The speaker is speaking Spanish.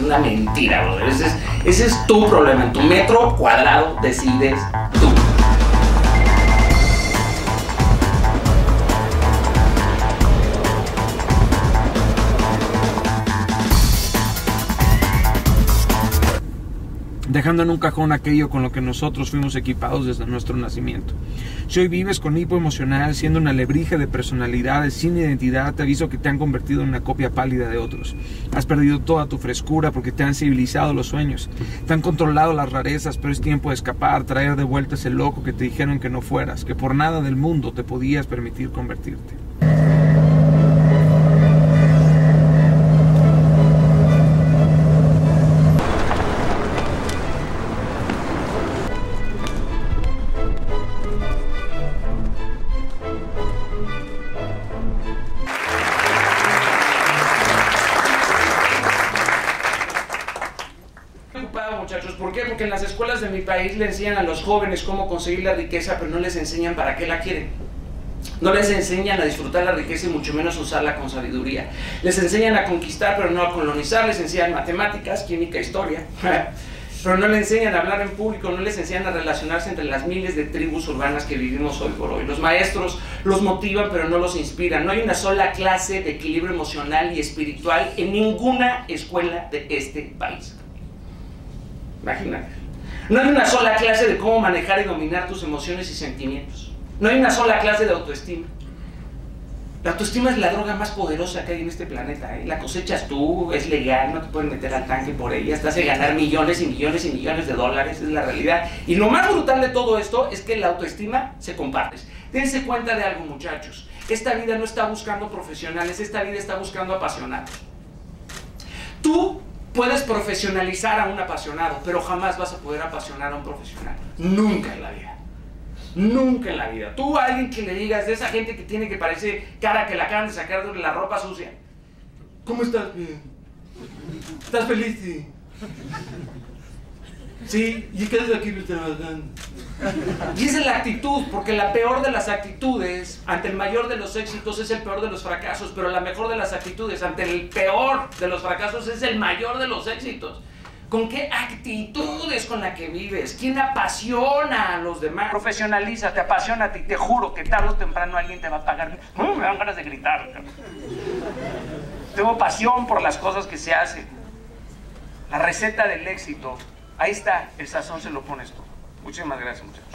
Es una mentira, brother. Ese es, ese es tu problema. En tu metro cuadrado decides dejando en un cajón aquello con lo que nosotros fuimos equipados desde nuestro nacimiento. Si hoy vives con hipo emocional, siendo una lebrija de personalidades sin identidad, te aviso que te han convertido en una copia pálida de otros. Has perdido toda tu frescura porque te han civilizado los sueños, te han controlado las rarezas, pero es tiempo de escapar, traer de vuelta ese loco que te dijeron que no fueras, que por nada del mundo te podías permitir convertirte. Muchachos. ¿Por qué? Porque en las escuelas de mi país le enseñan a los jóvenes cómo conseguir la riqueza, pero no les enseñan para qué la quieren. No les enseñan a disfrutar la riqueza y mucho menos usarla con sabiduría. Les enseñan a conquistar, pero no a colonizar. Les enseñan matemáticas, química, historia. pero no les enseñan a hablar en público, no les enseñan a relacionarse entre las miles de tribus urbanas que vivimos hoy por hoy. Los maestros los motivan, pero no los inspiran. No hay una sola clase de equilibrio emocional y espiritual en ninguna escuela de este país. Imagínate. No hay una sola clase de cómo manejar y dominar tus emociones y sentimientos. No hay una sola clase de autoestima. La autoestima es la droga más poderosa que hay en este planeta. ¿eh? La cosechas tú, es legal, no te pueden meter al tanque por ella, estás hace ganar millones y millones y millones de dólares, es la realidad. Y lo más brutal de todo esto es que la autoestima se comparte. Dense cuenta de algo, muchachos. Esta vida no está buscando profesionales, esta vida está buscando apasionados. Tú Puedes profesionalizar a un apasionado, pero jamás vas a poder apasionar a un profesional. Nunca en la vida. Nunca en la vida. Tú a alguien que le digas de esa gente que tiene que parecer cara que la acaban de sacar de la ropa sucia. ¿Cómo estás? ¿Estás feliz? Sí. Sí, ¿y qué haces aquí trabajando? Y esa es la actitud, porque la peor de las actitudes ante el mayor de los éxitos es el peor de los fracasos, pero la mejor de las actitudes ante el peor de los fracasos es el mayor de los éxitos. ¿Con qué actitudes con la que vives? ¿Quién apasiona a los demás? Profesionaliza, te apasiona y te juro que tarde o temprano alguien te va a pagar. me dan ganas de gritar. Tengo pasión por las cosas que se hacen. La receta del éxito, ahí está, el sazón se lo pones tú. Muchísimas gracias, muchachos.